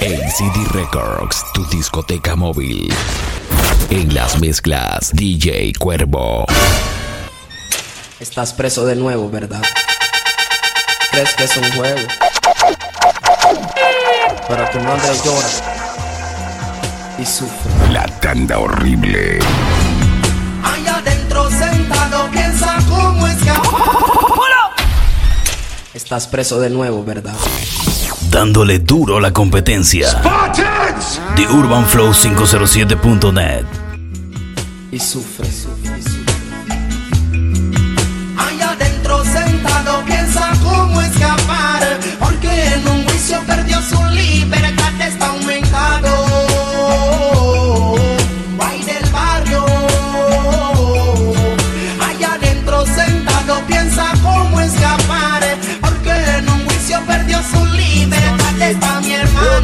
ACD Records, tu discoteca móvil. En las mezclas, DJ Cuervo. Estás preso de nuevo, ¿verdad? ¿Crees que es un juego? Pero tu madre llora y sufre. La tanda horrible. Allá adentro sentado piensa cómo escapar. Estás preso de nuevo, ¿verdad? Dándole duro a la competencia. The Urban Flow 507.net. Y sufre, sufre, sufre. Allá adentro sentado piensa cómo escapar. Porque en un juicio perdió su libertad,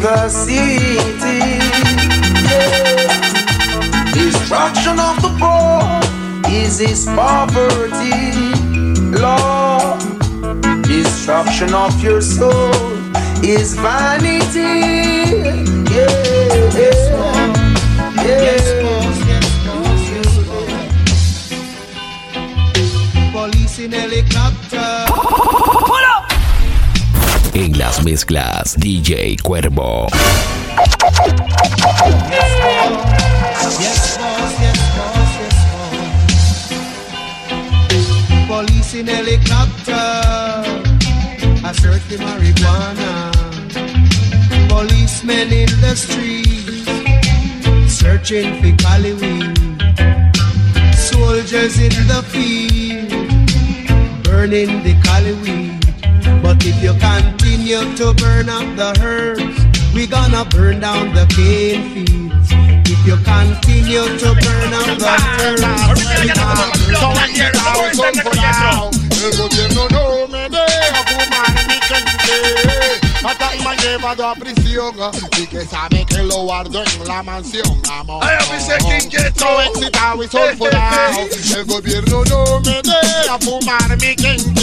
the city. Yeah. Destruction of the poor is his poverty. Lord, destruction of your soul is vanity. Yeah. Yeah. Police in helicopter. Las mezclas, DJ Cuervo. Police in helicopter. I search the marijuana. Policemen in the street. Searching for Cali weed. Soldiers in the field. Burning the Cali weed. But if you continue to burn up the herbs, we gonna burn down the cane fields. If you continue to burn up the herbs, gonna burn down El gobierno no me deja fumar mi gente. Hasta me lleva a prisión y que sabe que lo guardo en la mansión. Amor. No excitado y sulfurado. El gobierno no me deja fumar mi gente.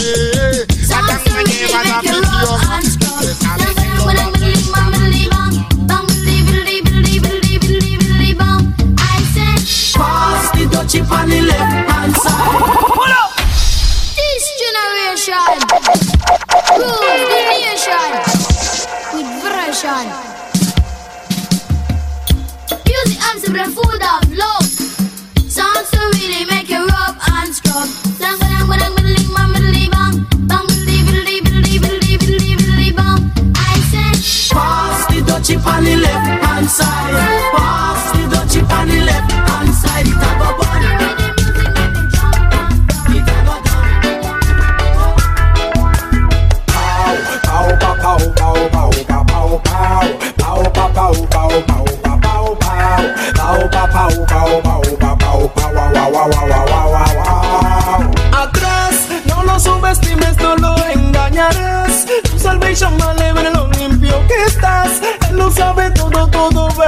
Tu salvation más libre, lo limpio que estás. Él lo sabe todo, todo ve.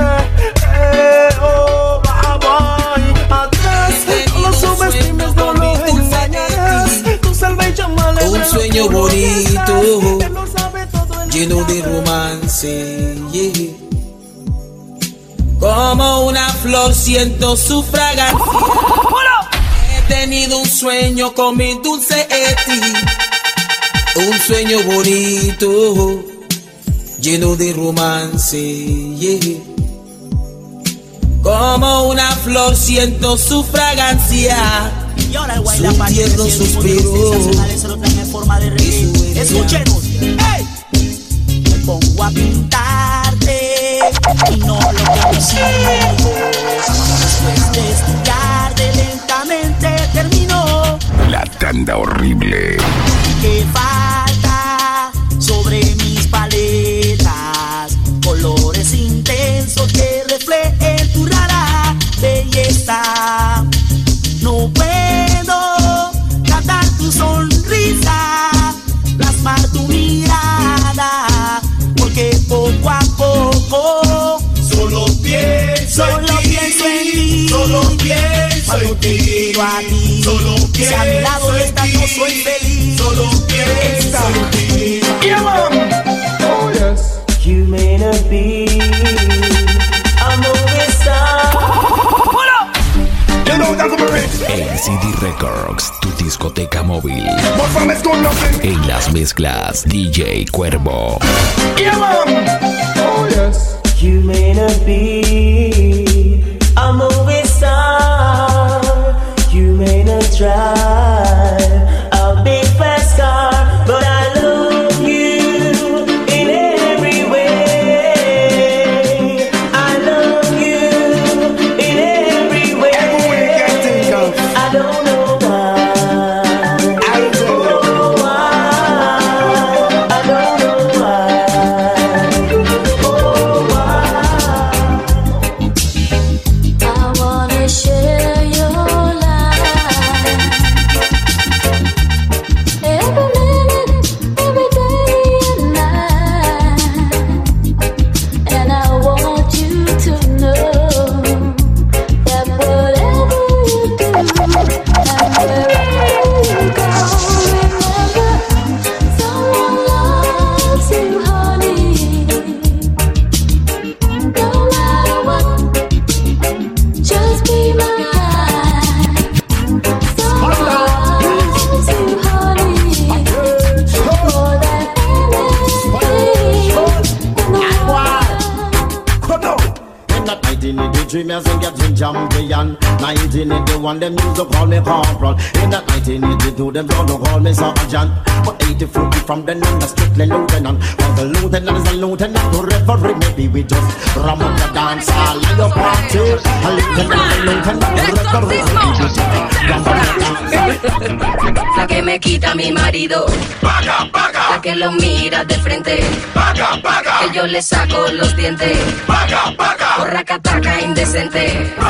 Eh, oh, bye, bye. Atrás, no lo subestimes, no lo engañarás. Tu salvation más libre, Un sueño bonito, Él lo sabe todo, él lleno de romance. yeah. Como una flor siento su fragancia. He tenido un sueño con mi dulce Eti. Un sueño bonito, lleno de romance. yeah. Como una flor siento su fragancia. Y ahora el que el ritmo suspiro. en forma de reggae. Escuchemos. ¡Ey! Me pongo a pintarte y no lo consigo. Tanda horrible. que falta sobre mis paletas colores intensos que reflejen tu rara belleza. No puedo tratar tu sonrisa plasmar tu mirada porque poco a poco Solo pienso solo en ti, pienso en ti. Solo pienso cuando en te quiero a ti Solo si a mi lado no soy feliz Solo en ti. Yeah. Oh, yes. You may not be. You know that I'm Records, tu discoteca móvil. En las mezclas, DJ Cuervo. Yeah. Oh, yes. You may not be may 1983, me a sing a Jim champion. 1981, them used to call me corporal. In that 1982, them used to call me sergeant. But 84, from then on, a strictly lieutenant. Cause the lieutenant is a lieutenant to referee. Maybe we just ram up the dance hall and your party. A lieutenant, a lieutenant, to referee. Maybe we just ram up the dance hall. La que me quita mi marido. La que lo mira de frente. Que yo le saco los dientes. Porra cataca indecente. Y aunque tengo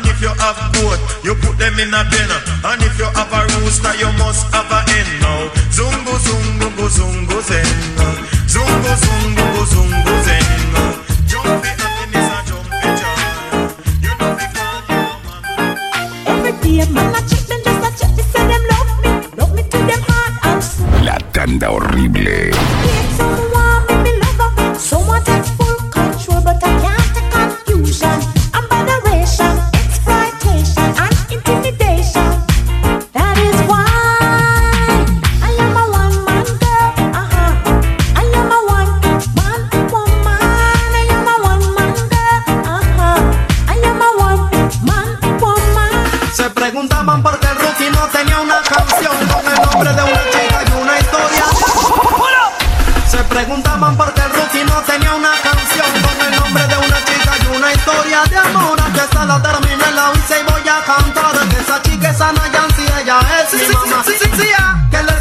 And if you have both, you put them in a pen. And if you have a rooster, you must have a preguntaban por qué el no tenía una canción con el nombre de una chica y una historia de amor. Antes esta la terminé, la hice y voy a cantar. Esa chica es Ana Yancy, ella es sí, mi mamá. Sí, sí, sí, sí, sí, sí, sí, sí,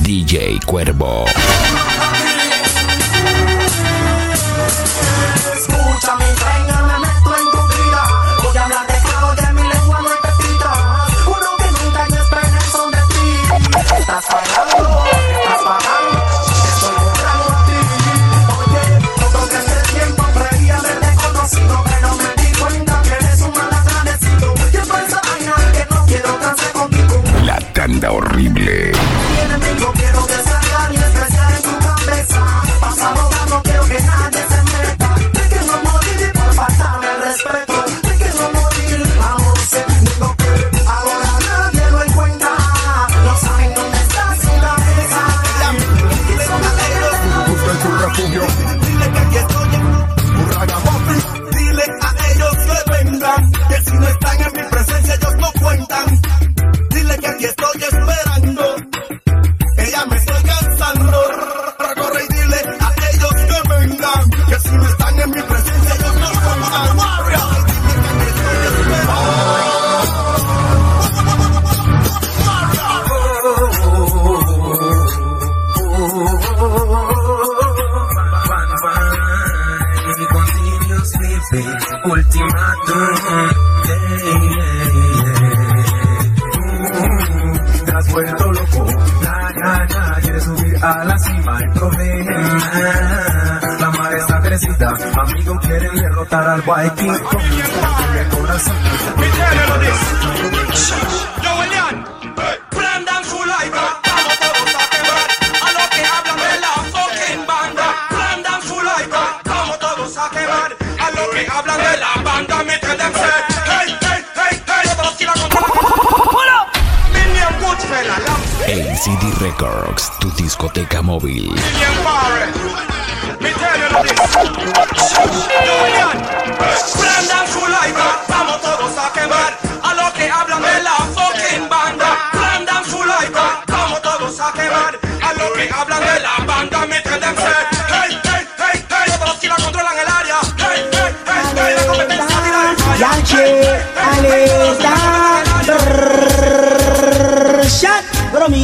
DJ Cuervo. Baby, ultimátum. Yeah, yeah, yeah. Te has vuelto loco, la gana quiere subir a la cima. El problema, la mar está crecida. Amigos quieren derrotar al Viking. Con el corazón. discoteca móvil.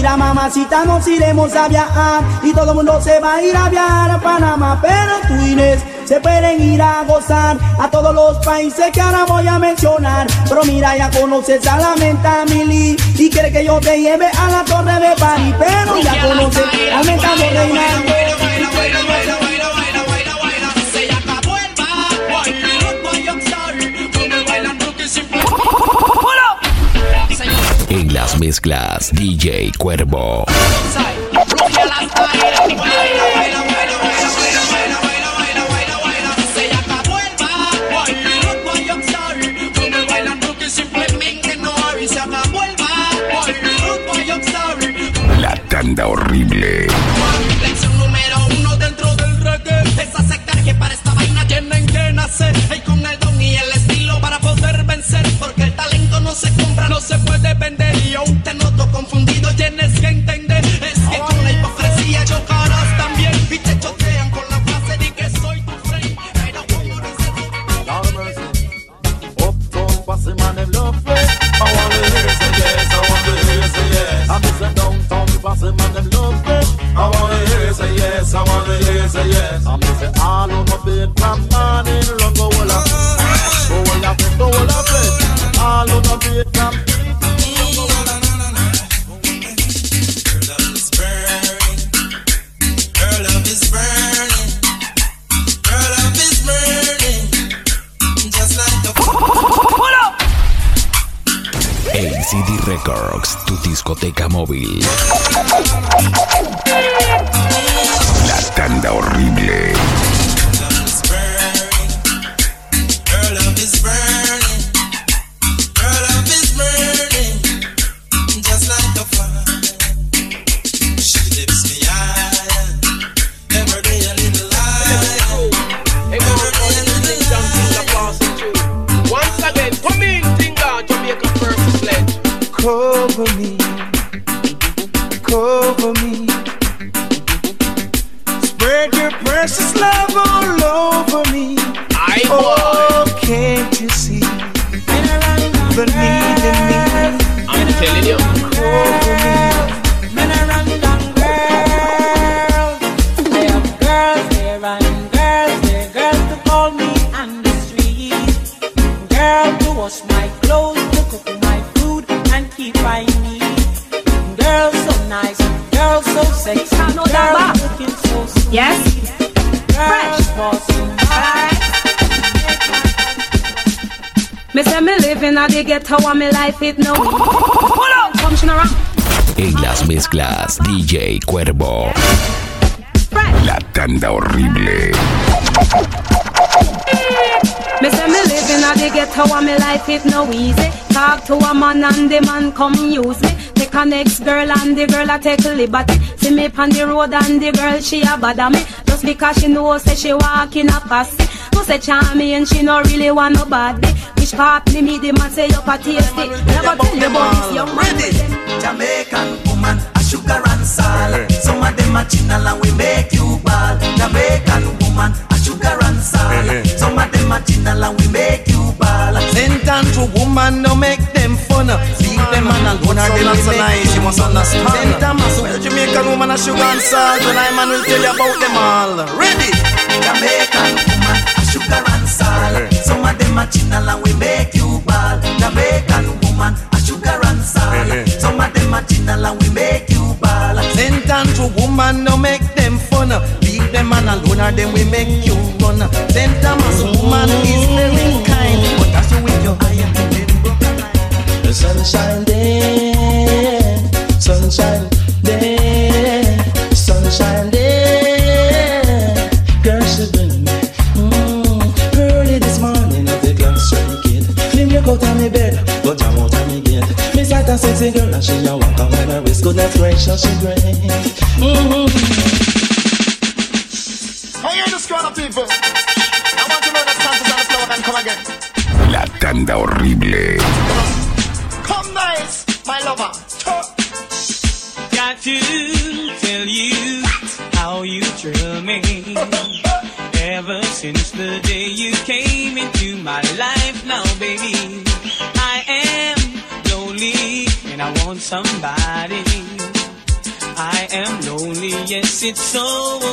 Mira mamacita, nos iremos a viajar y todo el mundo se va a ir a viajar a Panamá, pero tú Inés se pueden ir a gozar a todos los países que ahora voy a mencionar. Pero mira, ya conoces a la menta Mili y quiere que yo te lleve a la torre de París, pero ya conoces a la menta Reina. mezclas, DJ Cuervo. La tanda horrible. número uno dentro del reggae. Es aceptar que para esta vaina tienen que nacer. Will. En las mezclas, DJ Cuervo. La tanda horrible. Me say me living at the ghetto and me life it no easy. Talk to a man and the man come use me. Take a next girl and the girl a take liberty. See me on the road and the girl she a bother me. Just because she know say she walk in a posse. No say charming and she no really want nobody. Which part me me the man say you a tasty. Never tell you about this young Ready? Jamaican woman, a sugar and salt. Some of them a chinal and we make you ball. Jamaican woman, a sugar and salt. Some of them a chinal and we make you ball. Sent on to woman, no make them fun. Leave ah, them man alone or them so will make you must understand. Sent a mass with Jamaican woman, a sugar and salt. When I man will tell you about them all. Ready? Jamaican woman, day you came into my life, now baby, I am lonely and I want somebody. I am lonely, yes, it's so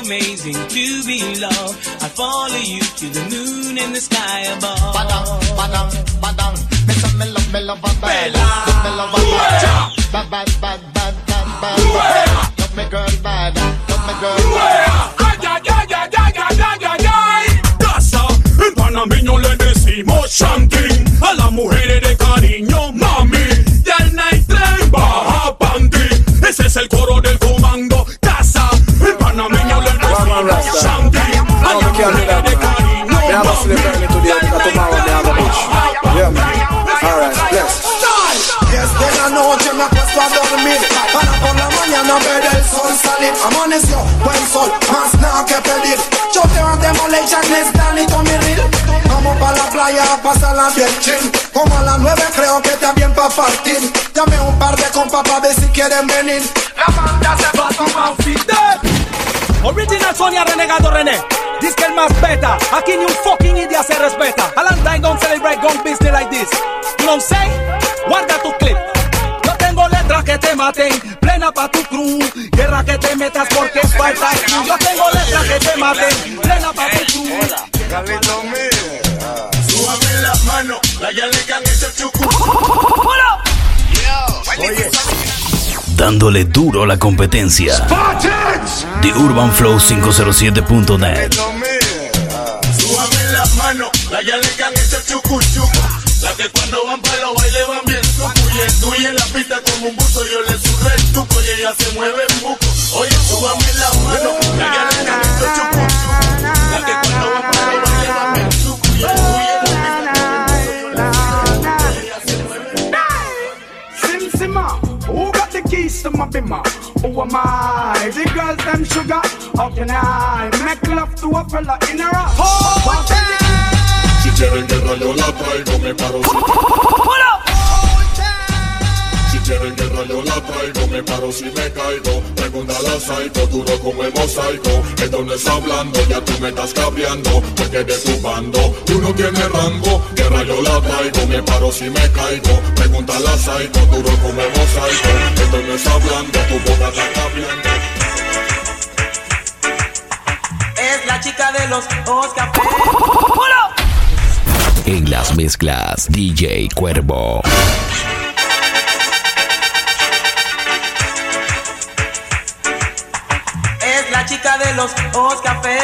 amazing to be loved. I follow you to the moon and the sky above. Badang, badang, badang. Me say me love, me love a bad. Love me love a bad. Bad, bad, bad, bad, bad, bad. Love me girl bad. Love me girl bad. Le decimos chanting a las mujeres de cariño, mami. Y al night train baja panty. Ese es el coro del comando. Casa, en panameño le decimos chanting a las mujeres de cariño, Amaneció, buen sol, más nada que pedir pa' la playa a pasarla bien chill Como a las nueve creo que está bien pa' partir Llamé un par de compas pa' ver si quieren venir La banda se va a tomar Original Sonia Renegado René. Dice que el más beta. Aquí ni un fucking idiota se respeta. Valentine don't celebrate gun business like this. You know what I'm saying? Guarda tu clip. Yo tengo letras que te maten, plena pa' tu cruz. Guerra que te metas porque es falta. Yo tengo letras que te maten, plena pa' tu cruz. La chucu. Oye. Dándole duro a la competencia. The Urban Flow 507.net. Súbame las manos, la chucu chucu. La que cuando van para los bailes van bien. Y el tuyo en la pista como un buzo, yo le surré el tuco y ella se mueve en buco. Oye, súbame las manos, la chucu Who am I? The girls them sugar. How can I make love to a fella in a rock? Si quieren guerra yo la traigo, me paro. Si quieren guerra yo la traigo, me paro si me caigo. Pregúntale a Psycho, duro como el mosaico. Esto no es hablando, ya tú me estás cambiando, porque de tu bando tú no tienes rango. Guerra yo la traigo, me paro si me caigo. Pregúntale a Psycho, duro como el mosaico. Esto no es hablando, tu boca está cambiando. Es la chica de los ojos café. En las mezclas, DJ Cuervo. De los ojos café.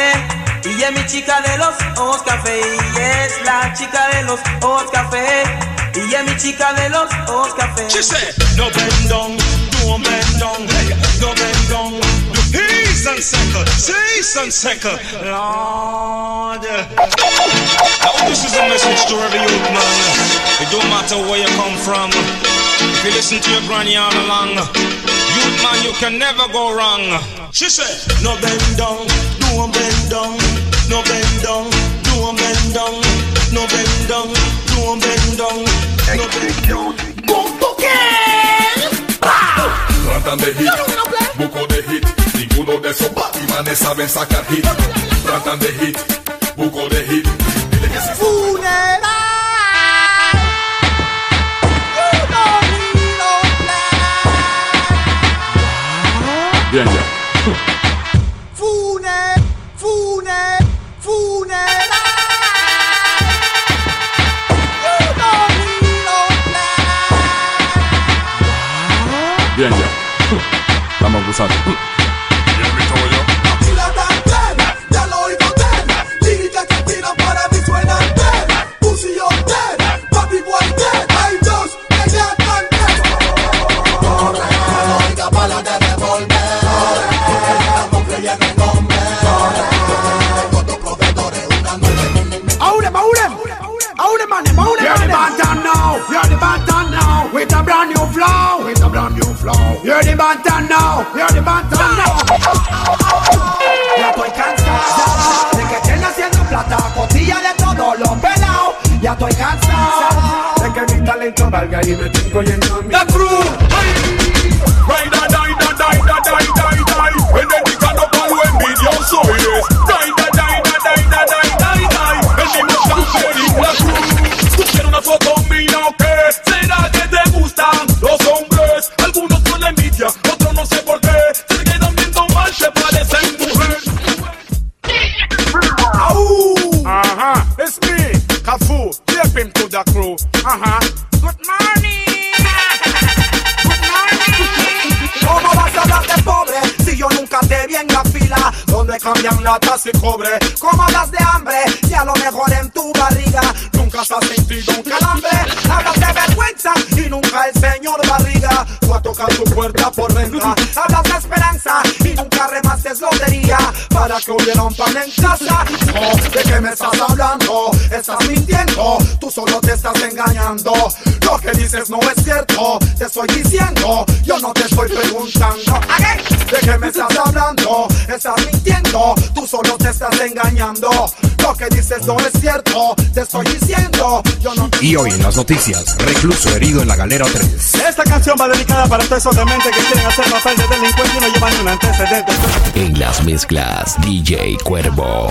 Y es mi chica de los ojos café. Y es la chica de los ojos café. Y es mi chica de los ojos café. She said, no bend down, don't bend down, hey, no bend down. Do peace and second, peace and second. Lord. Now this is a message to every youth man. It don't matter where you come from. If you listen to your granny all along, youth man, you can never go wrong. She said, no bend down, don't bend down, no bend down, don't bend down, no bend down, don't bend down, no bend down. Tratan de hit, buco de hit. Ninguno de esos batimanes saben sacar hit. Tratan de hit, buco de hit. Dile que sí. Bien, ya. Fune, fune, funeral. Bien, ya. Vamos gozando. Y valga y me estén cogiendo nada se cobre engañando. Lo que dices no es cierto, te estoy diciendo, yo no te Y hoy en las noticias, recluso herido en la galera 3. Esta canción va dedicada para todos esos dementes que quieren hacer papel de delincuente y no llevan ni un antecedente. En las mezclas, DJ Cuervo.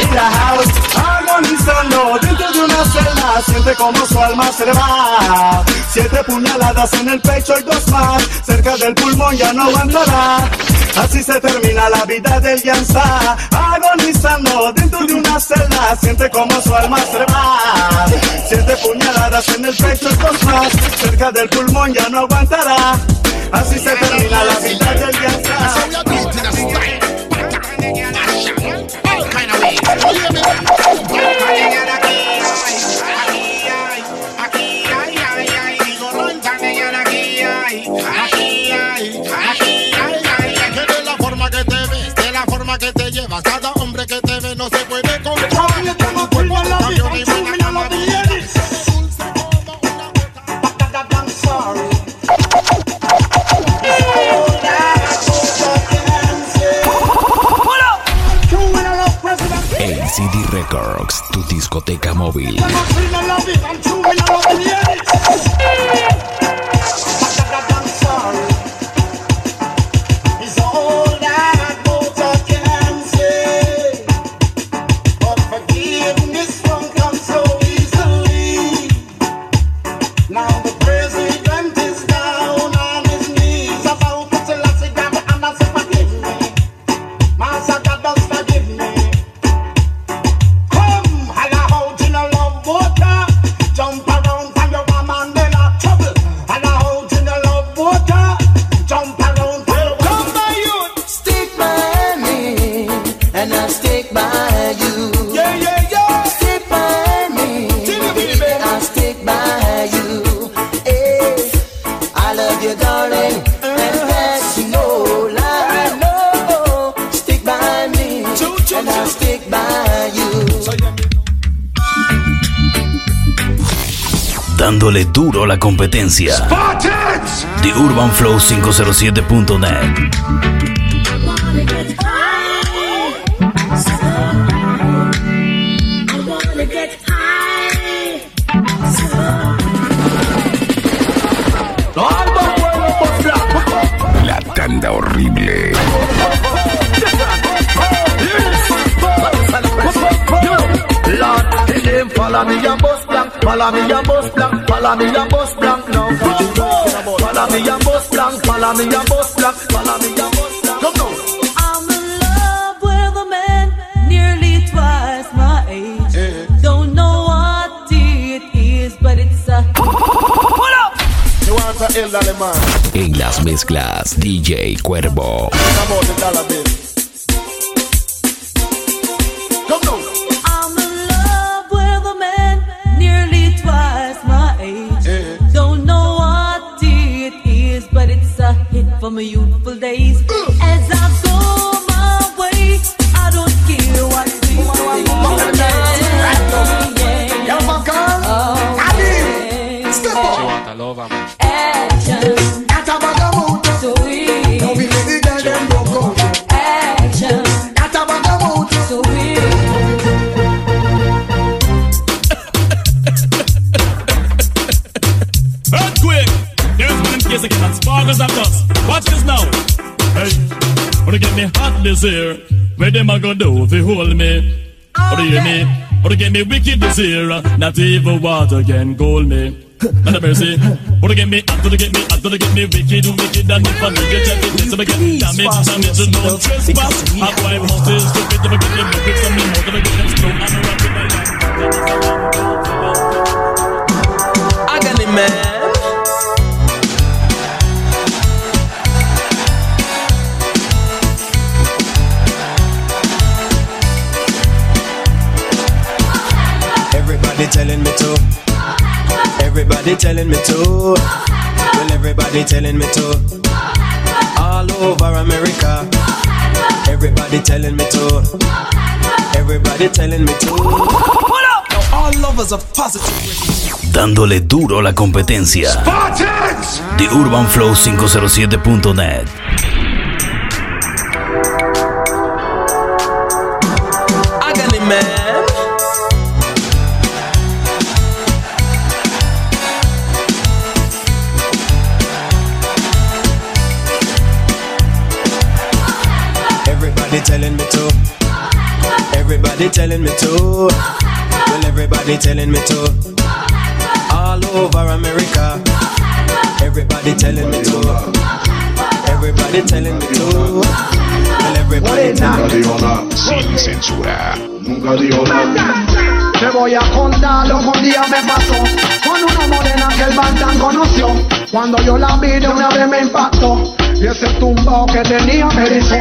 In the house, agonizando dentro de una celda, siente como su alma se le va. Siete puñaladas en el pecho y dos más, cerca del pulmón ya no aguantará. Así se termina la vida del Yansa, agonizando dentro de una celda, siente como su alma se va. Siete puñaladas en el pecho dos más, cerca del pulmón ya no aguantará. Así se termina la vida del Yansa. Te llevas, cada hombre que te ve no se puede LCD Records, tu discoteca móvil. Dándole duro a la competencia. The Urban Flow 507.net. La tanda horrible. Name follow me a bus blank, follow me now. Follow me a bus blank, follow me a bus blank, follow me. Come now. I'm in love with a man nearly twice my age. Don't know what it is, but it's a. Pull up. You want a elderly man? En las mezclas, DJ Cuervo. From my youthful days. As I me hot this year? Where them a go do if you hold me? Or do you hear me? Or to get me wicked this year? Not even water can cool me. Man of mercy, or to get me hot, to get me hot, to get me wicked, wicked, and if I nigga check it, this, I get damage, damage, no trespass. I five houses, stupid, to get them wicked, some me more, to get them slow, and rock it like Agony man. Telling me to. Everybody telling me to. Well, everybody telling me to. All over America. Everybody telling me to. Everybody telling me to. Now all lovers of positive. Dándole duro a la competencia. The Urban Flow 507.net. Everybody telling me to. Well, everybody telling me to. All over America. Everybody telling me to. Everybody telling me to. Well, everybody telling me to. Sin censura. Nunca digo nada. Te voy a contar lo que un día me pasó Con una morena que el Bantan conoció Cuando yo la vi de una vez me impactó Y ese tumbao que tenía me erizó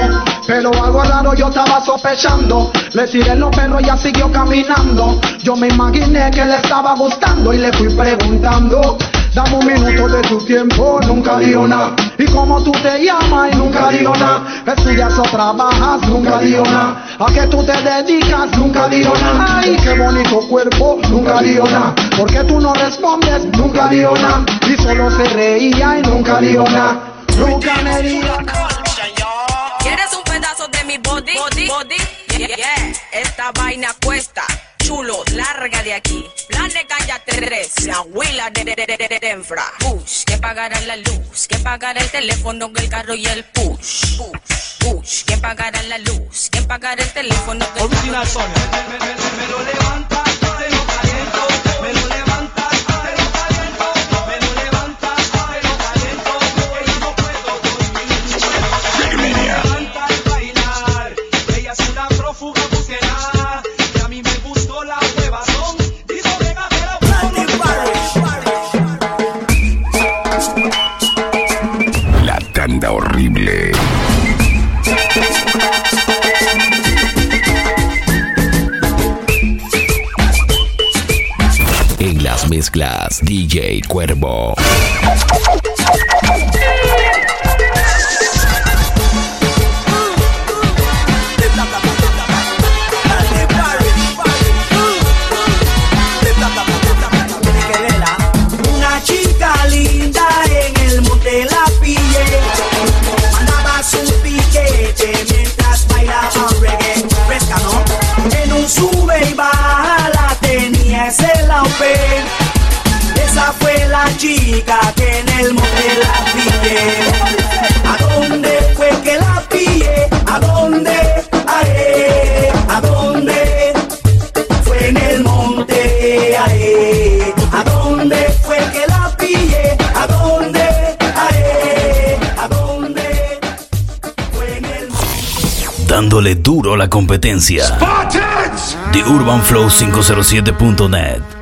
Pero algo raro yo estaba sospechando Le tiré los perros y ella siguió caminando Yo me imaginé que le estaba gustando Y le fui preguntando Dame un minuto de tu tiempo, nunca digo nada. Y como tú te llamas y nunca digo nada. Estudias o trabajas, nunca digo nada. A qué tú te dedicas, nunca digo nada. Ay, qué bonito cuerpo, nunca digo nada. Porque tú no respondes, nunca digo nada. Y solo se reía y nunca digo nada. Nunca me body? Yeah, yeah. Esta vaina cuesta. Chulo, larga de aquí. Plan de cállate tres. La huila de, de, de, de, de Denfra. Push, que pagará la luz. Que pagará el teléfono, el carro y el push. Push, push. Que pagará la luz. Que pagará el teléfono, el Original carro y el Me lo levanta, te lo caliento. Me lo levanta, horrible. En las mezclas, DJ Cuervo. Esa fue la chica que en el monte la pillé. ¿A dónde fue que la pillé? ¿A dónde? Ae, ¿A dónde? Fue en el monte. ¿A dónde fue que la pillé? ¿A dónde? ¿A dónde? Fue en el Dándole duro a la competencia. The Urban Flow 507.net